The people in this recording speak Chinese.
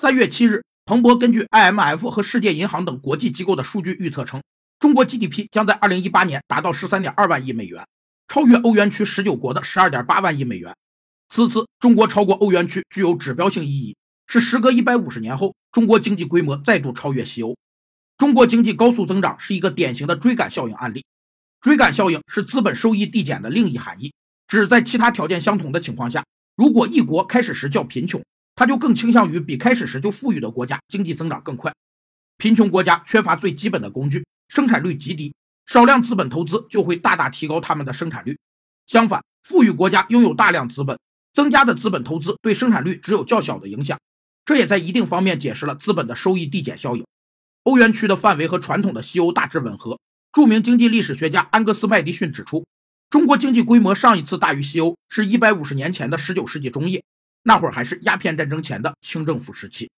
三月七日，彭博根据 IMF 和世界银行等国际机构的数据预测称，中国 GDP 将在二零一八年达到十三点二万亿美元，超越欧元区十九国的十二点八万亿美元。此次中国超过欧元区具有指标性意义，是时隔一百五十年后，中国经济规模再度超越西欧。中国经济高速增长是一个典型的追赶效应案例。追赶效应是资本收益递减的另一含义，指在其他条件相同的情况下，如果一国开始时较贫穷。他就更倾向于比开始时就富裕的国家经济增长更快。贫穷国家缺乏最基本的工具，生产率极低，少量资本投资就会大大提高他们的生产率。相反，富裕国家拥有大量资本，增加的资本投资对生产率只有较小的影响。这也在一定方面解释了资本的收益递减效应。欧元区的范围和传统的西欧大致吻合。著名经济历史学家安格斯·麦迪逊指出，中国经济规模上一次大于西欧是一百五十年前的十九世纪中叶。那会儿还是鸦片战争前的清政府时期。